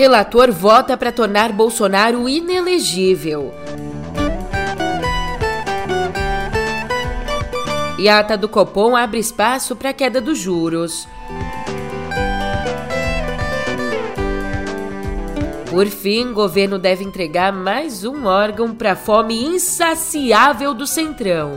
Relator vota para tornar Bolsonaro inelegível. E a ata do Copom abre espaço para a queda dos juros. Por fim, governo deve entregar mais um órgão para a fome insaciável do Centrão.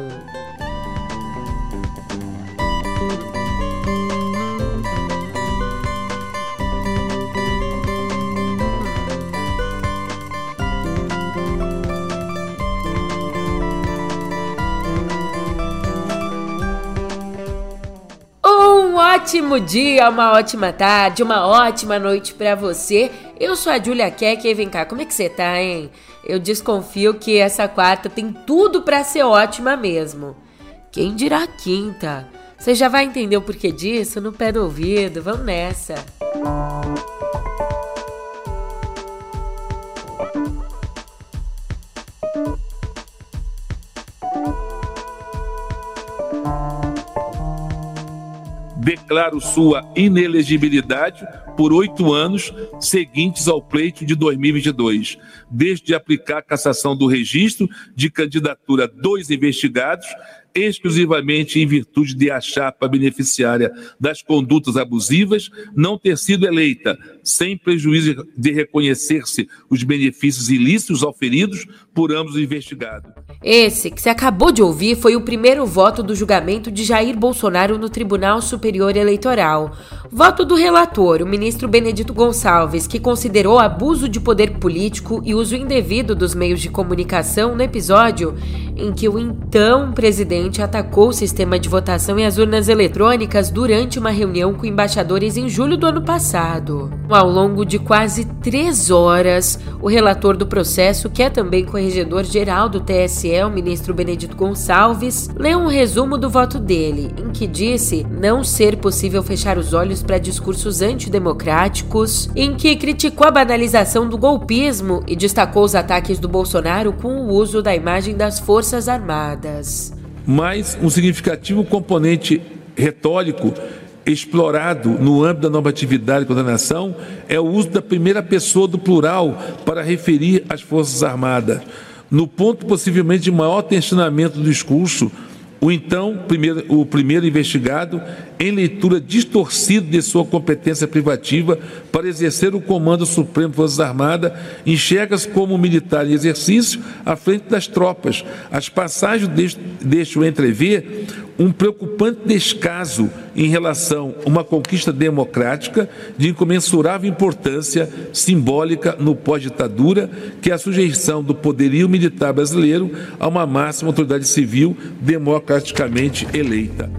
Ótimo dia, uma ótima tarde, uma ótima noite para você. Eu sou a Julia Keck e vem cá, como é que você tá, hein? Eu desconfio que essa quarta tem tudo para ser ótima mesmo. Quem dirá quinta? Você já vai entender o porquê disso no pé do ouvido. Vamos nessa. Declaro sua inelegibilidade por oito anos seguintes ao pleito de 2022, desde aplicar a cassação do registro de candidatura dos investigados exclusivamente em virtude de a chapa beneficiária das condutas abusivas não ter sido eleita, sem prejuízo de reconhecer-se os benefícios ilícitos auferidos por ambos os investigados. Esse que você acabou de ouvir foi o primeiro voto do julgamento de Jair Bolsonaro no Tribunal Superior Eleitoral. Voto do relator, o ministro Benedito Gonçalves, que considerou abuso de poder político e uso indevido dos meios de comunicação no episódio em que o então presidente atacou o sistema de votação e as urnas eletrônicas durante uma reunião com embaixadores em julho do ano passado. Ao longo de quase três horas, o relator do processo, que é também corregedor geral do TSE, o ministro Benedito Gonçalves, leu um resumo do voto dele, em que disse não ser possível fechar os olhos para discursos antidemocráticos, em que criticou a banalização do golpismo e destacou os ataques do Bolsonaro com o uso da imagem das Forças Armadas. Mas um significativo componente retórico explorado no âmbito da normatividade e condenação é o uso da primeira pessoa do plural para referir às Forças Armadas. No ponto possivelmente de maior tensionamento do discurso, o então primeiro, o primeiro investigado, em leitura distorcida de sua competência privativa para exercer o comando supremo das Forças Armadas, enxerga-se como militar em exercício à frente das tropas. As passagens deixam entrever um preocupante descaso em relação a uma conquista democrática de incomensurável importância simbólica no pós-ditadura, que é a sujeição do poderio militar brasileiro a uma máxima autoridade civil democraticamente eleita.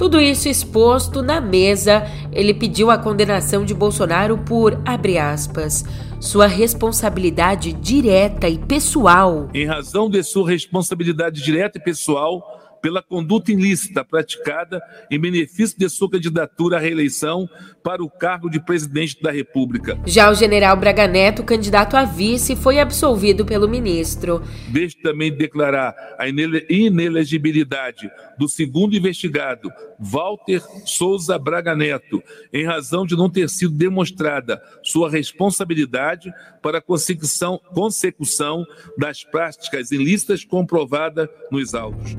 Tudo isso exposto na mesa, ele pediu a condenação de Bolsonaro por, abre aspas, sua responsabilidade direta e pessoal. Em razão de sua responsabilidade direta e pessoal, pela conduta ilícita praticada em benefício de sua candidatura à reeleição para o cargo de presidente da República. Já o general Braga Neto, candidato a vice, foi absolvido pelo ministro. Deixe também declarar a inelegibilidade do segundo investigado, Walter Souza Braga Neto, em razão de não ter sido demonstrada sua responsabilidade para a consecução, consecução das práticas ilícitas comprovadas nos autos.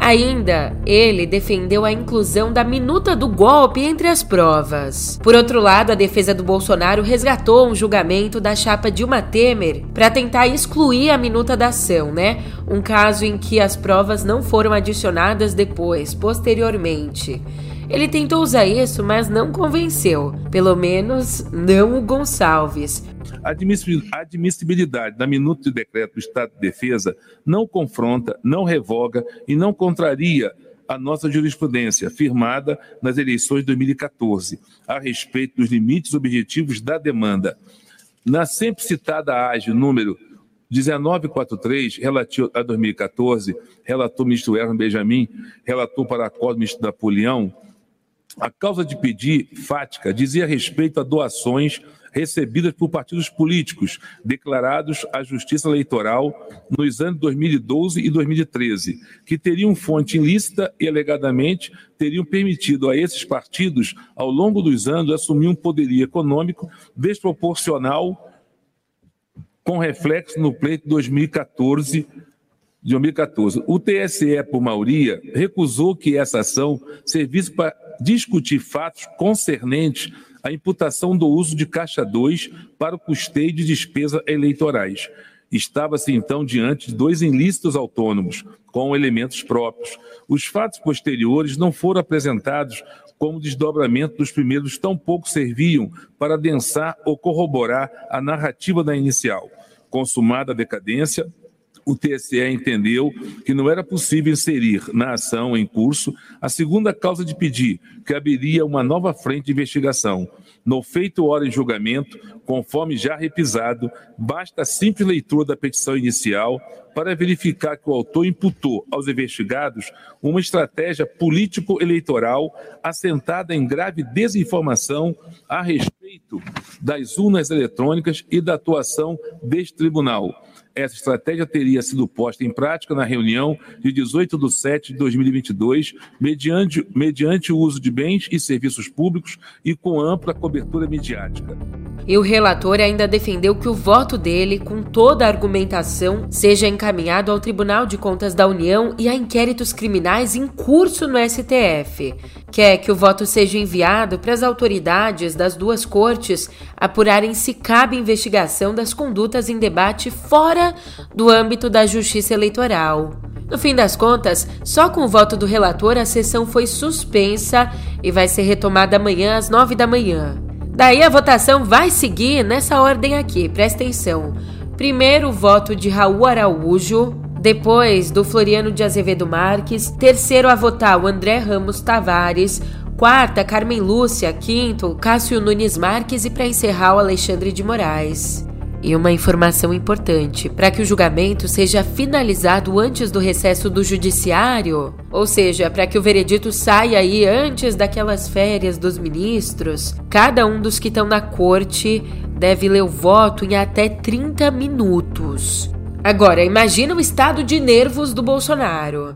Ainda, ele defendeu a inclusão da minuta do golpe entre as provas. Por outro lado, a defesa do Bolsonaro resgatou um julgamento da chapa Dilma Temer para tentar excluir a minuta da ação, né? Um caso em que as provas não foram adicionadas depois, posteriormente. Ele tentou usar isso, mas não convenceu. Pelo menos não o Gonçalves. A admissibilidade da minuta de decreto do Estado de Defesa não confronta, não revoga e não contraria a nossa jurisprudência, firmada nas eleições de 2014, a respeito dos limites objetivos da demanda. Na sempre citada AGE número 1943, relativo a 2014, relatou o ministro Erwin Benjamin, relatou para a o ministro Napoleão, a causa de pedir fática dizia respeito a doações recebidas por partidos políticos declarados à Justiça Eleitoral nos anos 2012 e 2013, que teriam fonte ilícita e alegadamente teriam permitido a esses partidos, ao longo dos anos, assumir um poderio econômico desproporcional com reflexo no pleito 2014 de 2014. O TSE, por maioria, recusou que essa ação servisse para discutir fatos concernentes à imputação do uso de Caixa 2 para o custeio de despesas eleitorais. Estava-se então diante de dois ilícitos autônomos, com elementos próprios. Os fatos posteriores não foram apresentados como desdobramento dos primeiros, tampouco serviam para adensar ou corroborar a narrativa da inicial. Consumada a decadência, o TSE entendeu que não era possível inserir na ação em curso a segunda causa de pedir, que abriria uma nova frente de investigação. No feito hora em julgamento, conforme já repisado, basta a simples leitura da petição inicial para verificar que o autor imputou aos investigados uma estratégia político-eleitoral assentada em grave desinformação a respeito das urnas eletrônicas e da atuação deste tribunal essa estratégia teria sido posta em prática na reunião de 18 de 7 de 2022, mediante, mediante o uso de bens e serviços públicos e com ampla cobertura midiática. E o relator ainda defendeu que o voto dele, com toda a argumentação, seja encaminhado ao Tribunal de Contas da União e a inquéritos criminais em curso no STF. Quer que o voto seja enviado para as autoridades das duas cortes apurarem se cabe investigação das condutas em debate fora do âmbito da justiça eleitoral. No fim das contas, só com o voto do relator a sessão foi suspensa e vai ser retomada amanhã às nove da manhã. Daí a votação vai seguir nessa ordem aqui, presta atenção. Primeiro o voto de Raul Araújo, depois do Floriano de Azevedo Marques, terceiro a votar o André Ramos Tavares, quarta Carmen Lúcia, quinto Cássio Nunes Marques e para encerrar o Alexandre de Moraes. E uma informação importante: para que o julgamento seja finalizado antes do recesso do judiciário, ou seja, para que o veredito saia aí antes daquelas férias dos ministros, cada um dos que estão na corte deve ler o voto em até 30 minutos. Agora, imagina o estado de nervos do Bolsonaro.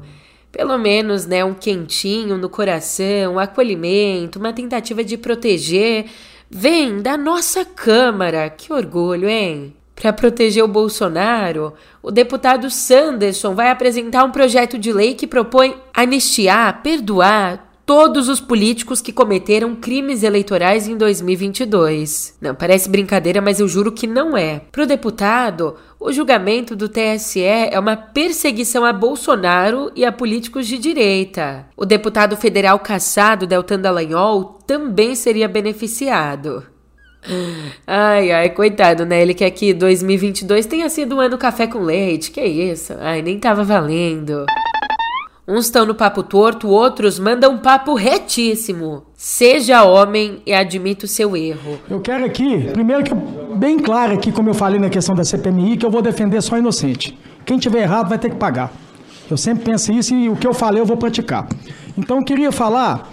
Pelo menos, né, um quentinho no coração, um acolhimento, uma tentativa de proteger Vem da nossa Câmara, que orgulho, hein? Para proteger o Bolsonaro, o deputado Sanderson vai apresentar um projeto de lei que propõe anistiar, perdoar todos os políticos que cometeram crimes eleitorais em 2022. Não, parece brincadeira, mas eu juro que não é. Para o deputado, o julgamento do TSE é uma perseguição a Bolsonaro e a políticos de direita. O deputado federal caçado Deltan Dallagnol também seria beneficiado. Ai, ai, coitado, né? Ele quer que 2022 tenha sido um ano café com leite. Que isso? Ai, nem tava valendo. Uns estão no papo torto, outros mandam um papo retíssimo. Seja homem e admita o seu erro. Eu quero aqui, primeiro que bem claro aqui, como eu falei na questão da CPMI, que eu vou defender só inocente. Quem tiver errado vai ter que pagar. Eu sempre penso isso e o que eu falei eu vou praticar. Então eu queria falar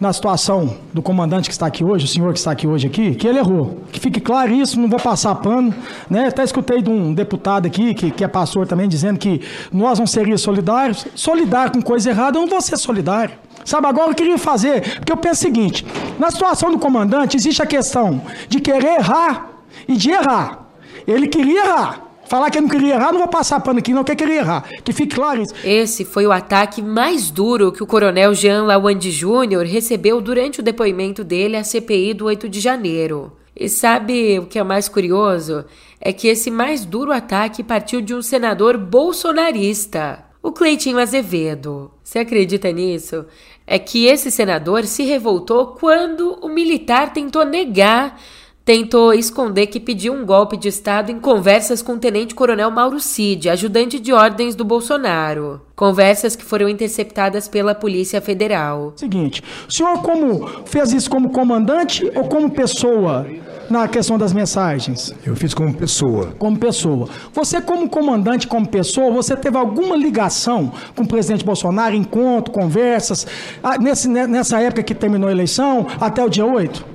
na situação do comandante que está aqui hoje, o senhor que está aqui hoje aqui, que ele errou. Que fique claro isso, não vou passar pano. Né? Até escutei de um deputado aqui, que, que é pastor também, dizendo que nós não seríamos solidários. Solidário com coisa errada, eu não vou ser solidário. Sabe, agora eu queria fazer, porque eu penso o seguinte: na situação do comandante, existe a questão de querer errar e de errar. Ele queria errar. Falar que eu não queria errar, não vou passar pano aqui, não, que eu queria errar. Que fique claro isso. Esse foi o ataque mais duro que o coronel Jean Lawande Júnior recebeu durante o depoimento dele à CPI do 8 de janeiro. E sabe o que é mais curioso? É que esse mais duro ataque partiu de um senador bolsonarista, o Cleitinho Azevedo. Você acredita nisso? É que esse senador se revoltou quando o militar tentou negar tentou esconder que pediu um golpe de Estado em conversas com o tenente-coronel Mauro Cid, ajudante de ordens do Bolsonaro. Conversas que foram interceptadas pela Polícia Federal. Seguinte, o senhor como fez isso como comandante ou como pessoa na questão das mensagens? Eu fiz como pessoa. Como pessoa. Você como comandante, como pessoa, você teve alguma ligação com o presidente Bolsonaro, encontro, conversas, ah, nesse, nessa época que terminou a eleição, até o dia 8?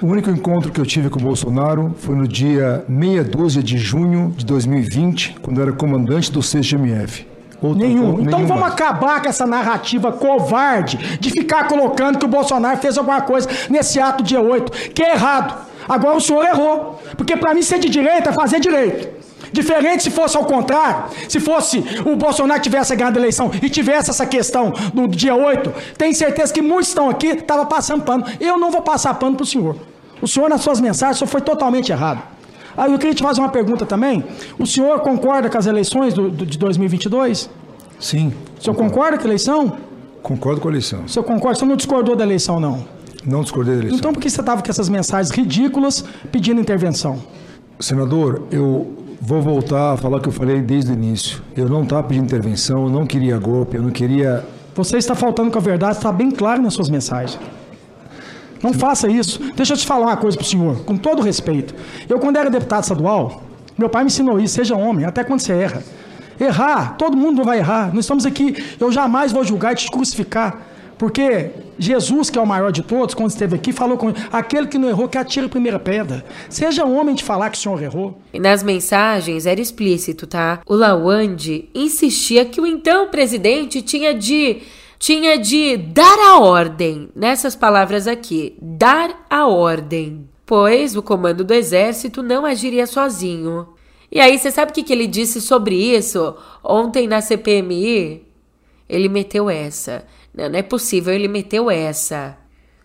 O único encontro que eu tive com o Bolsonaro foi no dia meia dúzia de junho de 2020, quando eu era comandante do 6 GMF. Outra, nenhum. Então vamos mais. acabar com essa narrativa covarde de ficar colocando que o Bolsonaro fez alguma coisa nesse ato dia 8, que é errado. Agora o senhor errou. Porque para mim ser de direita é fazer direito. Diferente se fosse ao contrário, se fosse o Bolsonaro tivesse ganhado a eleição e tivesse essa questão do dia 8, tenho certeza que muitos estão aqui, estavam passando pano. Eu não vou passar pano para o senhor. O senhor, nas suas mensagens, o senhor foi totalmente errado. Aí eu queria te fazer uma pergunta também. O senhor concorda com as eleições do, do, de 2022? Sim. O senhor concordo. concorda com a eleição? Concordo com a eleição. O senhor concorda? O senhor não discordou da eleição, não? Não discordei da eleição. Então por que você estava com essas mensagens ridículas pedindo intervenção? Senador, eu vou voltar a falar o que eu falei desde o início. Eu não estava pedindo intervenção, eu não queria golpe, eu não queria. Você está faltando com a verdade, está bem claro nas suas mensagens. Não faça isso. Deixa eu te falar uma coisa para o senhor, com todo respeito. Eu, quando era deputado estadual, meu pai me ensinou isso: seja homem, até quando você erra. Errar, todo mundo vai errar. Nós estamos aqui, eu jamais vou julgar e te crucificar. Porque Jesus, que é o maior de todos, quando esteve aqui, falou com aquele que não errou, que atira a primeira pedra. Seja homem de falar que o senhor errou. E nas mensagens era explícito, tá? O Lawande insistia que o então presidente tinha de tinha de dar a ordem, nessas palavras aqui, dar a ordem, pois o comando do exército não agiria sozinho. E aí, você sabe o que, que ele disse sobre isso ontem na CPMI? Ele meteu essa. Não, não é possível, ele meteu essa.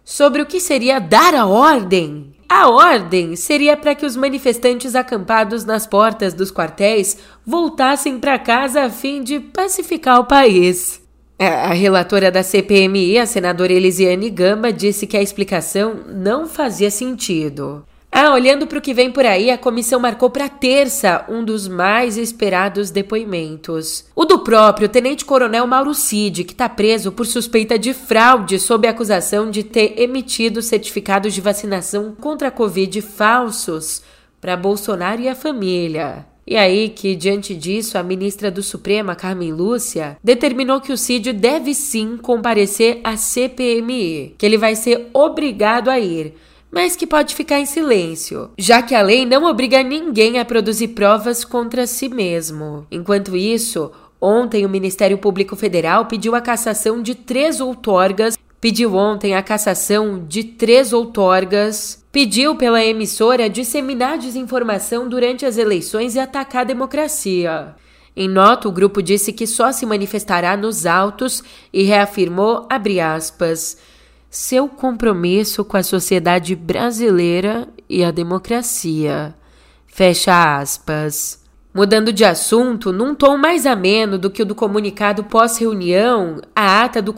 Sobre o que seria dar a ordem? A ordem seria para que os manifestantes acampados nas portas dos quartéis voltassem para casa a fim de pacificar o país. A relatora da CPMI, a senadora Elisiane Gamba, disse que a explicação não fazia sentido. Ah, olhando para o que vem por aí, a comissão marcou para terça um dos mais esperados depoimentos. O do próprio tenente-coronel Mauro Cid, que está preso por suspeita de fraude sob acusação de ter emitido certificados de vacinação contra a Covid falsos para Bolsonaro e a família. E aí que, diante disso, a ministra do Supremo, Carmen Lúcia, determinou que o Cid deve sim comparecer à CPMI, que ele vai ser obrigado a ir mas que pode ficar em silêncio, já que a lei não obriga ninguém a produzir provas contra si mesmo. Enquanto isso, ontem o Ministério Público Federal pediu a cassação de três outorgas pediu ontem a cassação de três outorgas, pediu pela emissora disseminar desinformação durante as eleições e atacar a democracia. Em nota, o grupo disse que só se manifestará nos autos e reafirmou, aspas, seu compromisso com a sociedade brasileira e a democracia. Fecha aspas. Mudando de assunto, num tom mais ameno do que o do comunicado pós-reunião, a ata do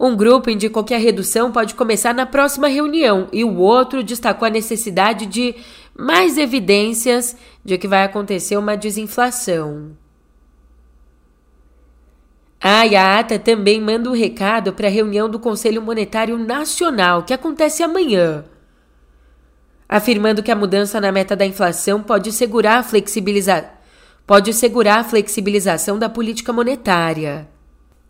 um grupo indicou que a redução pode começar na próxima reunião e o outro destacou a necessidade de mais evidências de que vai acontecer uma desinflação. A IATA também manda um recado para a reunião do Conselho Monetário Nacional, que acontece amanhã, afirmando que a mudança na meta da inflação pode segurar a, flexibiliza pode segurar a flexibilização da política monetária.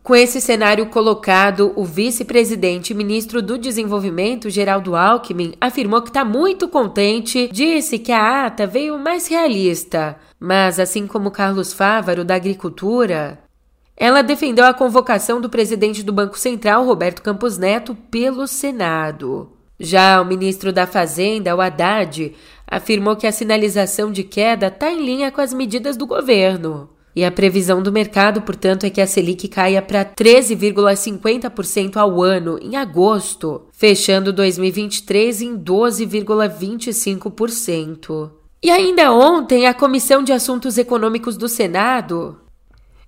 Com esse cenário colocado, o vice-presidente e ministro do Desenvolvimento, Geraldo Alckmin, afirmou que está muito contente, disse que a ata veio mais realista, mas assim como Carlos Fávaro, da Agricultura, ela defendeu a convocação do presidente do Banco Central, Roberto Campos Neto, pelo Senado. Já o ministro da Fazenda, o Haddad, afirmou que a sinalização de queda está em linha com as medidas do governo. E a previsão do mercado, portanto, é que a Selic caia para 13,50% ao ano em agosto, fechando 2023 em 12,25%. E ainda ontem, a Comissão de Assuntos Econômicos do Senado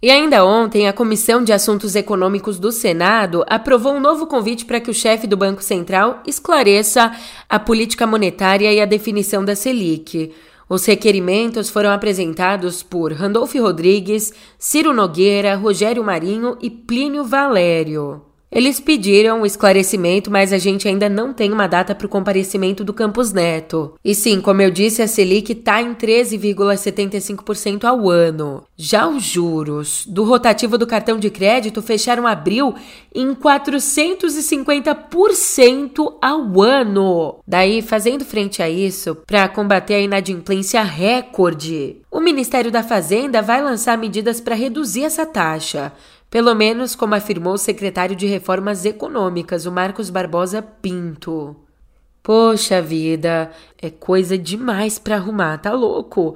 e ainda ontem, a Comissão de Assuntos Econômicos do Senado aprovou um novo convite para que o chefe do Banco Central esclareça a política monetária e a definição da Selic. Os requerimentos foram apresentados por Randolph Rodrigues, Ciro Nogueira, Rogério Marinho e Plínio Valério. Eles pediram o esclarecimento, mas a gente ainda não tem uma data para o comparecimento do Campos Neto. E sim, como eu disse, a Selic está em 13,75% ao ano. Já os juros do rotativo do cartão de crédito fecharam abril em 450% ao ano. Daí, fazendo frente a isso, para combater a inadimplência recorde, o Ministério da Fazenda vai lançar medidas para reduzir essa taxa. Pelo menos como afirmou o secretário de Reformas Econômicas, o Marcos Barbosa Pinto. Poxa vida, é coisa demais para arrumar, tá louco?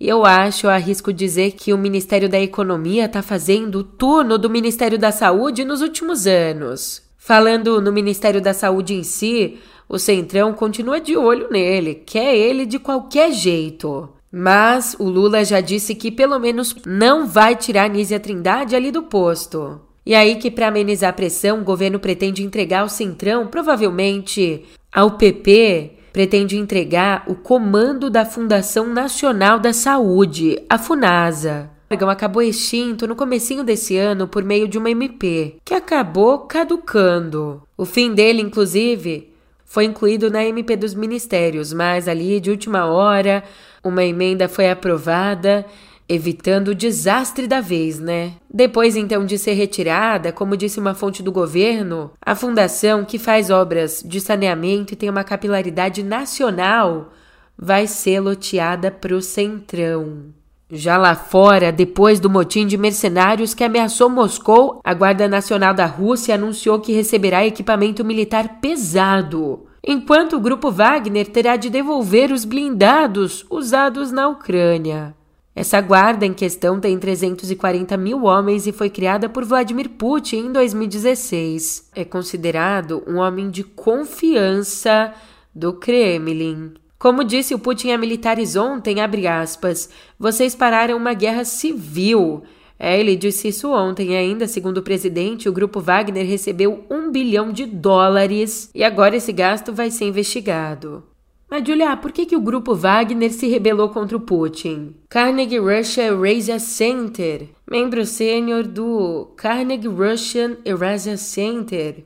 E eu acho, arrisco dizer que o Ministério da Economia tá fazendo o turno do Ministério da Saúde nos últimos anos. Falando no Ministério da Saúde em si, o Centrão continua de olho nele, quer ele de qualquer jeito. Mas o Lula já disse que pelo menos não vai tirar Nízia Trindade ali do posto. E aí que para amenizar a pressão, o governo pretende entregar ao Centrão, provavelmente ao PP, pretende entregar o comando da Fundação Nacional da Saúde, a FUNASA. O órgão acabou extinto no comecinho desse ano por meio de uma MP, que acabou caducando. O fim dele, inclusive, foi incluído na MP dos ministérios, mas ali de última hora uma emenda foi aprovada, evitando o desastre da vez, né? Depois então de ser retirada, como disse uma fonte do governo, a fundação que faz obras de saneamento e tem uma capilaridade nacional vai ser loteada para o Centrão. Já lá fora, depois do motim de mercenários que ameaçou Moscou, a Guarda Nacional da Rússia anunciou que receberá equipamento militar pesado enquanto o grupo Wagner terá de devolver os blindados usados na Ucrânia. Essa guarda em questão tem 340 mil homens e foi criada por Vladimir Putin em 2016. É considerado um homem de confiança do Kremlin. Como disse o Putin a militares ontem, aspas, vocês pararam uma guerra civil ele disse isso ontem ainda. Segundo o presidente, o grupo Wagner recebeu um bilhão de dólares e agora esse gasto vai ser investigado. Mas, Julia, por que, que o grupo Wagner se rebelou contra o Putin? Carnegie Russia Eurasia Center, membro sênior do Carnegie Russian Eurasia Center.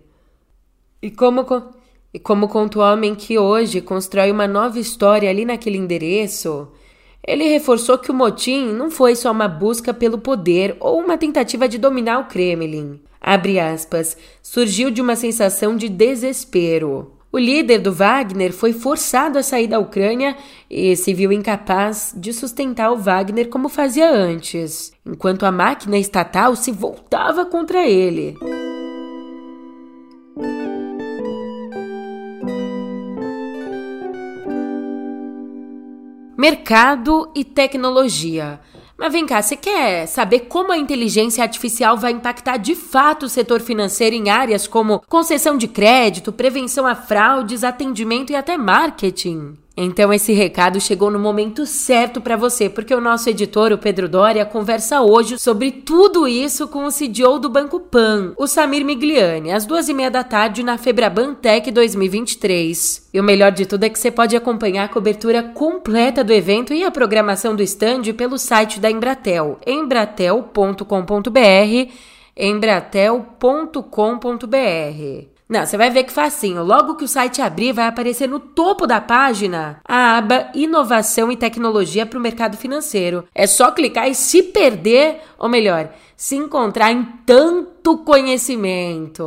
E como, e como conta o homem que hoje constrói uma nova história ali naquele endereço, ele reforçou que o motim não foi só uma busca pelo poder ou uma tentativa de dominar o Kremlin. Aspas, surgiu de uma sensação de desespero. O líder do Wagner foi forçado a sair da Ucrânia e se viu incapaz de sustentar o Wagner como fazia antes, enquanto a máquina estatal se voltava contra ele. Mercado e tecnologia. Mas vem cá, você quer saber como a inteligência artificial vai impactar de fato o setor financeiro em áreas como concessão de crédito, prevenção a fraudes, atendimento e até marketing? Então esse recado chegou no momento certo para você, porque o nosso editor, o Pedro Doria, conversa hoje sobre tudo isso com o CDO do Banco Pan, o Samir Migliani, às duas e meia da tarde na Febraban Tech 2023. E o melhor de tudo é que você pode acompanhar a cobertura completa do evento e a programação do stand pelo site da Embratel, embratel.com.br, embratel.com.br. Não, você vai ver que facinho. Logo que o site abrir, vai aparecer no topo da página a aba Inovação e Tecnologia para o Mercado Financeiro. É só clicar e se perder, ou melhor, se encontrar em tanto conhecimento.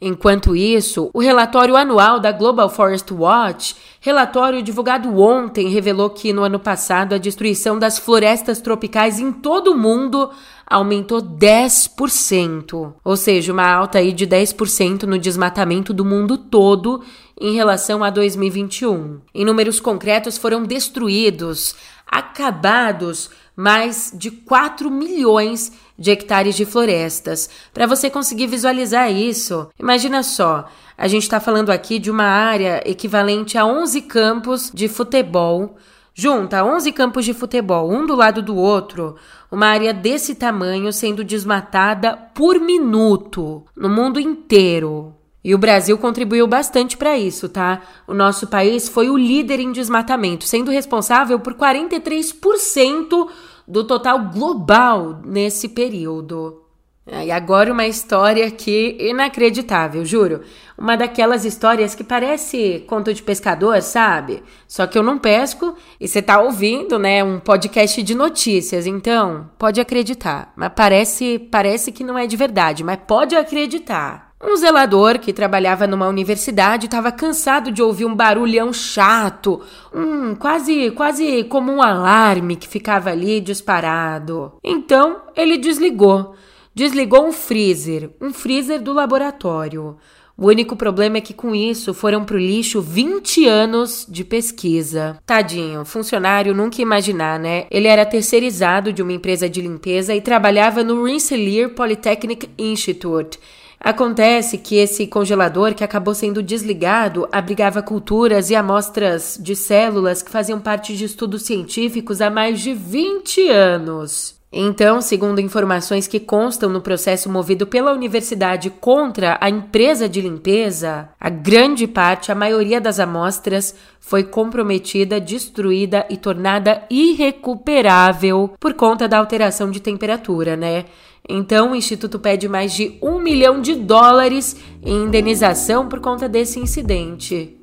Enquanto isso, o relatório anual da Global Forest Watch, relatório divulgado ontem, revelou que no ano passado a destruição das florestas tropicais em todo o mundo aumentou 10%, ou seja, uma alta aí de 10% no desmatamento do mundo todo em relação a 2021. Em números concretos, foram destruídos, acabados mais de 4 milhões de hectares de florestas. Para você conseguir visualizar isso, imagina só. A gente está falando aqui de uma área equivalente a 11 campos de futebol Junta 11 campos de futebol, um do lado do outro, uma área desse tamanho sendo desmatada por minuto no mundo inteiro. E o Brasil contribuiu bastante para isso, tá? O nosso país foi o líder em desmatamento, sendo responsável por 43% do total global nesse período. E agora uma história aqui inacreditável, juro. Uma daquelas histórias que parece conto de pescador, sabe? Só que eu não pesco e você tá ouvindo, né, um podcast de notícias, então pode acreditar. Mas parece, parece que não é de verdade, mas pode acreditar. Um zelador que trabalhava numa universidade estava cansado de ouvir um barulhão chato, um quase quase como um alarme que ficava ali disparado. Então ele desligou desligou um freezer, um freezer do laboratório. O único problema é que com isso foram pro lixo 20 anos de pesquisa. Tadinho, funcionário nunca imaginar, né? Ele era terceirizado de uma empresa de limpeza e trabalhava no Rensselaer Polytechnic Institute. Acontece que esse congelador que acabou sendo desligado abrigava culturas e amostras de células que faziam parte de estudos científicos há mais de 20 anos. Então, segundo informações que constam no processo movido pela universidade contra a empresa de limpeza, a grande parte, a maioria das amostras, foi comprometida, destruída e tornada irrecuperável por conta da alteração de temperatura, né? Então, o Instituto pede mais de um milhão de dólares em indenização por conta desse incidente.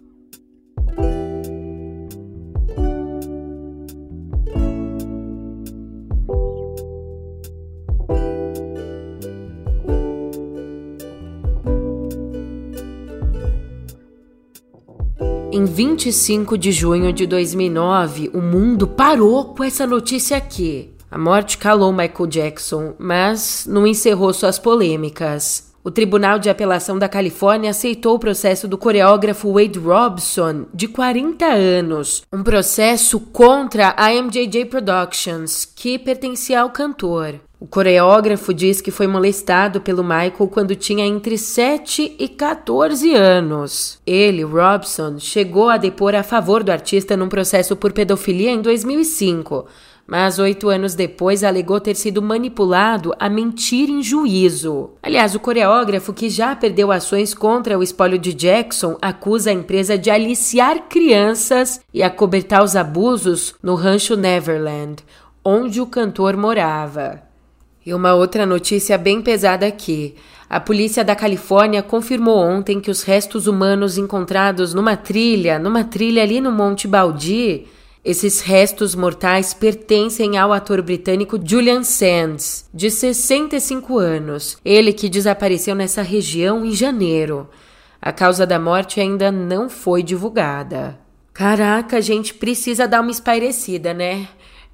Em 25 de junho de 2009, o mundo parou com essa notícia aqui. A morte calou Michael Jackson, mas não encerrou suas polêmicas. O Tribunal de Apelação da Califórnia aceitou o processo do coreógrafo Wade Robson, de 40 anos, um processo contra a MJJ Productions, que pertencia ao cantor. O coreógrafo diz que foi molestado pelo Michael quando tinha entre 7 e 14 anos. Ele, Robson, chegou a depor a favor do artista num processo por pedofilia em 2005, mas oito anos depois alegou ter sido manipulado a mentir em juízo. Aliás, o coreógrafo, que já perdeu ações contra o espólio de Jackson, acusa a empresa de aliciar crianças e acobertar os abusos no rancho Neverland, onde o cantor morava. E uma outra notícia bem pesada aqui. A polícia da Califórnia confirmou ontem que os restos humanos encontrados numa trilha, numa trilha ali no Monte Baldi, esses restos mortais pertencem ao ator britânico Julian Sands, de 65 anos, ele que desapareceu nessa região em janeiro. A causa da morte ainda não foi divulgada. Caraca, a gente precisa dar uma espairecida, né?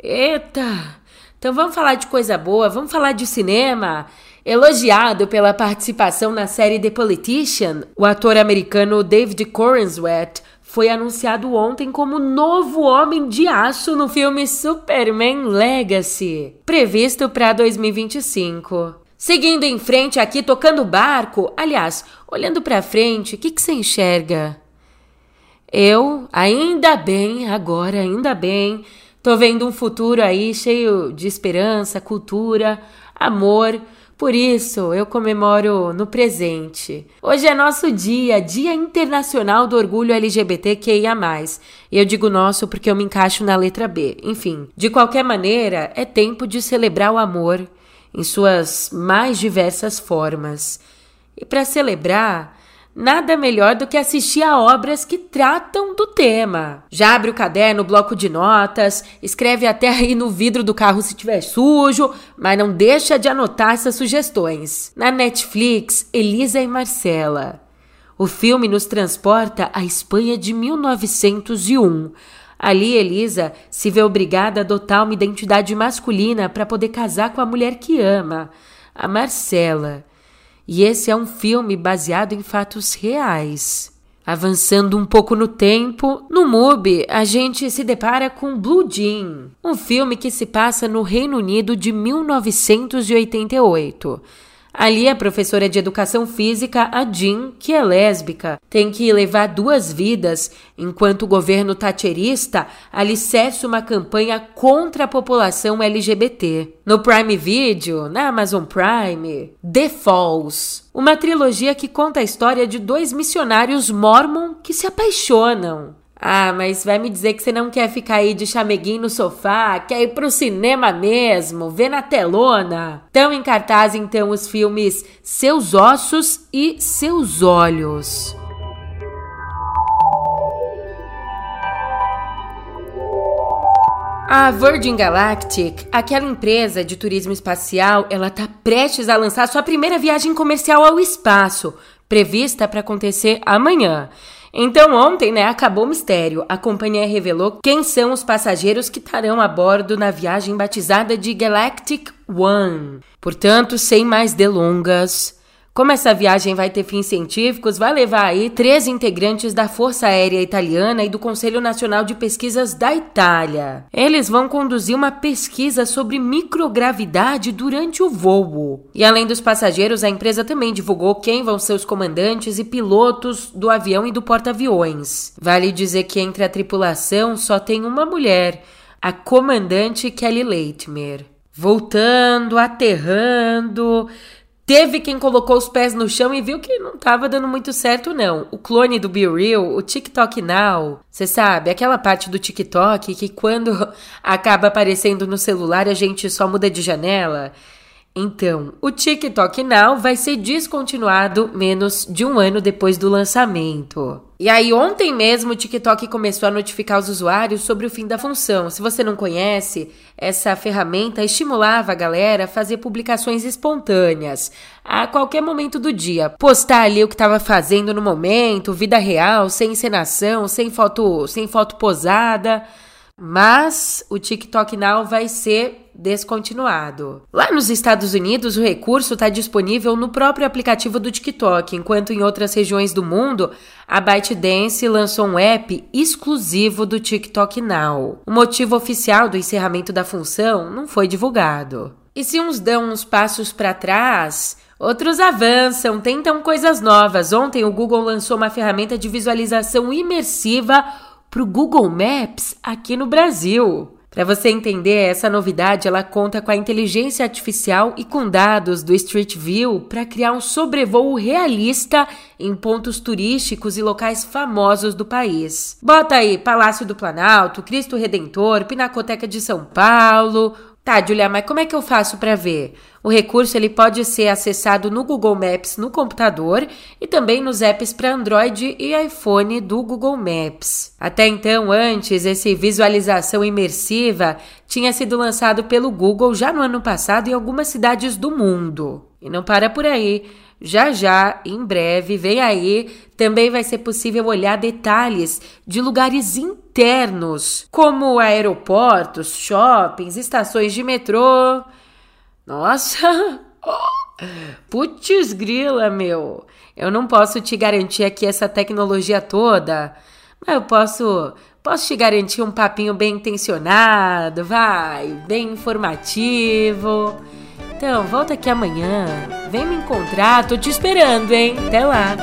Eita! Então vamos falar de coisa boa, vamos falar de cinema. Elogiado pela participação na série The Politician, o ator americano David Corenswet foi anunciado ontem como novo Homem de Aço no filme Superman Legacy, previsto para 2025. Seguindo em frente aqui, tocando barco, aliás, olhando para frente, o que, que você enxerga? Eu, ainda bem, agora, ainda bem, Tô vendo um futuro aí cheio de esperança, cultura, amor. Por isso, eu comemoro no presente. Hoje é nosso dia, Dia Internacional do Orgulho LGBTQIA+. E eu digo nosso porque eu me encaixo na letra B. Enfim, de qualquer maneira, é tempo de celebrar o amor em suas mais diversas formas. E para celebrar, nada melhor do que assistir a obras que tratam do tema. Já abre o caderno, o bloco de notas, escreve até aí no vidro do carro se tiver sujo, mas não deixa de anotar essas sugestões. Na Netflix, Elisa e Marcela. O filme nos transporta à Espanha de 1901. Ali, Elisa se vê obrigada a adotar uma identidade masculina para poder casar com a mulher que ama, a Marcela. E esse é um filme baseado em fatos reais. Avançando um pouco no tempo, no MUBI a gente se depara com Blue Jean, um filme que se passa no Reino Unido de 1988. Ali, a professora de educação física, a Jean, que é lésbica, tem que levar duas vidas, enquanto o governo tacherista alicerça uma campanha contra a população LGBT. No Prime Video, na Amazon Prime, The Falls, uma trilogia que conta a história de dois missionários mormon que se apaixonam. Ah, mas vai me dizer que você não quer ficar aí de chameguinho no sofá, quer ir pro cinema mesmo, ver na telona. Estão em cartaz então os filmes Seus Ossos e Seus Olhos. A Virgin Galactic, aquela empresa de turismo espacial, ela tá prestes a lançar sua primeira viagem comercial ao espaço, prevista para acontecer amanhã. Então, ontem, né, acabou o mistério. A companhia revelou quem são os passageiros que estarão a bordo na viagem batizada de Galactic One. Portanto, sem mais delongas, como essa viagem vai ter fins científicos, vai levar aí três integrantes da Força Aérea Italiana e do Conselho Nacional de Pesquisas da Itália. Eles vão conduzir uma pesquisa sobre microgravidade durante o voo. E além dos passageiros, a empresa também divulgou quem vão ser os comandantes e pilotos do avião e do porta-aviões. Vale dizer que entre a tripulação só tem uma mulher, a comandante Kelly Leitmer. Voltando, aterrando, Teve quem colocou os pés no chão e viu que não estava dando muito certo, não. O clone do Be Real, o TikTok Now, você sabe, aquela parte do TikTok que quando acaba aparecendo no celular a gente só muda de janela. Então, o TikTok Now vai ser descontinuado menos de um ano depois do lançamento. E aí, ontem mesmo, o TikTok começou a notificar os usuários sobre o fim da função. Se você não conhece, essa ferramenta estimulava a galera a fazer publicações espontâneas a qualquer momento do dia. Postar ali o que estava fazendo no momento, vida real, sem encenação, sem foto, sem foto posada. Mas o TikTok Now vai ser descontinuado. Lá nos Estados Unidos, o recurso está disponível no próprio aplicativo do TikTok, enquanto em outras regiões do mundo, a ByteDance lançou um app exclusivo do TikTok Now. O motivo oficial do encerramento da função não foi divulgado. E se uns dão uns passos para trás, Outros avançam, tentam coisas novas. Ontem o Google lançou uma ferramenta de visualização imersiva para o Google Maps aqui no Brasil. Para você entender, essa novidade ela conta com a inteligência artificial e com dados do Street View para criar um sobrevoo realista em pontos turísticos e locais famosos do país. Bota aí Palácio do Planalto, Cristo Redentor, Pinacoteca de São Paulo, Tá, Julia, mas como é que eu faço para ver? O recurso ele pode ser acessado no Google Maps no computador e também nos apps para Android e iPhone do Google Maps. Até então, antes, esse visualização imersiva tinha sido lançado pelo Google já no ano passado em algumas cidades do mundo. E não para por aí. Já já, em breve, vem aí, também vai ser possível olhar detalhes de lugares internos, como aeroportos, shoppings, estações de metrô. Nossa! Putz grila, meu! Eu não posso te garantir aqui essa tecnologia toda, mas eu posso, posso te garantir um papinho bem intencionado, vai, bem informativo. Então, volta aqui amanhã. Vem me encontrar, tô te esperando, hein? Até lá!